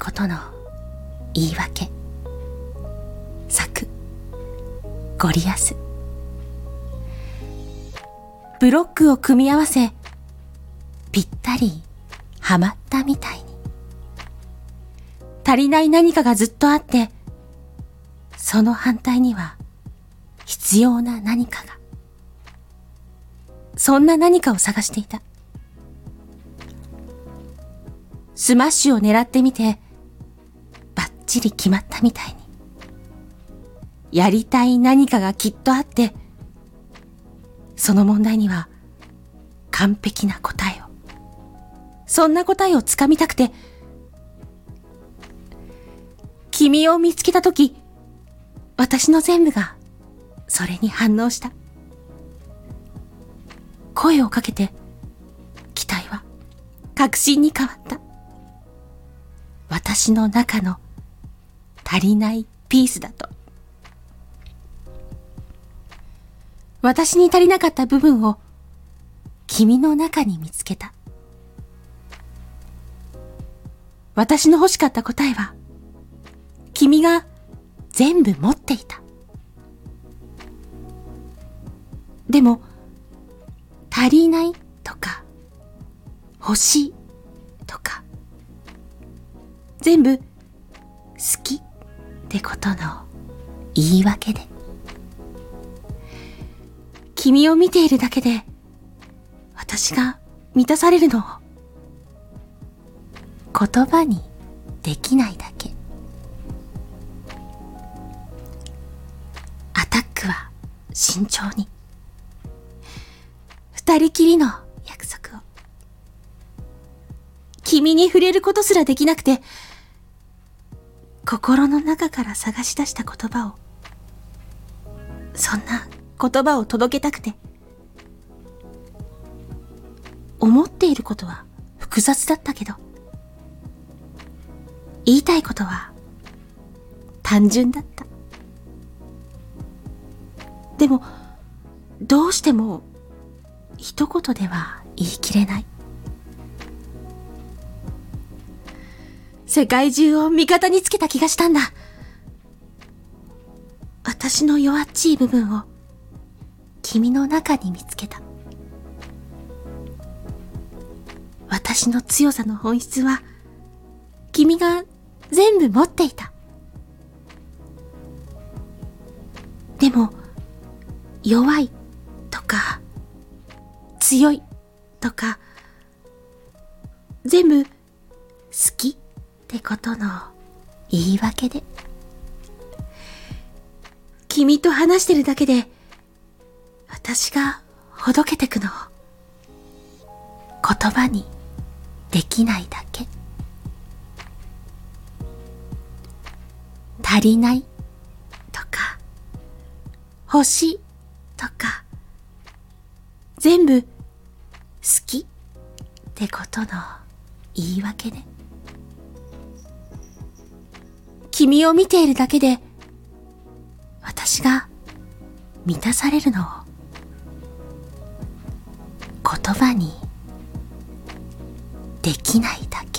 ことの言い訳。作、ゴリアス。ブロックを組み合わせ、ぴったりはまったみたいに。足りない何かがずっとあって、その反対には必要な何かが。そんな何かを探していた。スマッシュを狙ってみて、バッチリ決まったみたいに。やりたい何かがきっとあって、その問題には完璧な答えを。そんな答えをつかみたくて、君を見つけたとき、私の全部がそれに反応した。声をかけて、期待は確信に変わった。私の中の足りないピースだと。私に足りなかった部分を君の中に見つけた。私の欲しかった答えは、君が全部持っていた。でも、足りないとか、欲しいとか、全部好きってことの言い訳で。君を見ているだけで、私が満たされるのを、言葉にできないだけ。アタックは慎重に。二人きりの約束を。君に触れることすらできなくて、心の中から探し出した言葉を、そんな言葉を届けたくて、思っていることは複雑だったけど、言いたいことは単純だった。でも、どうしても一言では言い切れない。世界中を味方につけた気がしたんだ。私の弱っちい部分を君の中に見つけた。私の強さの本質は君が全部持っていた。でも弱いとか強いとか全部好きってことの言い訳で。君と話してるだけで、私がほどけてくの、言葉にできないだけ。足りないとか、欲しいとか、全部好きってことの言い訳で。君を見ているだけで、私が満たされるのを言葉にできないだけ。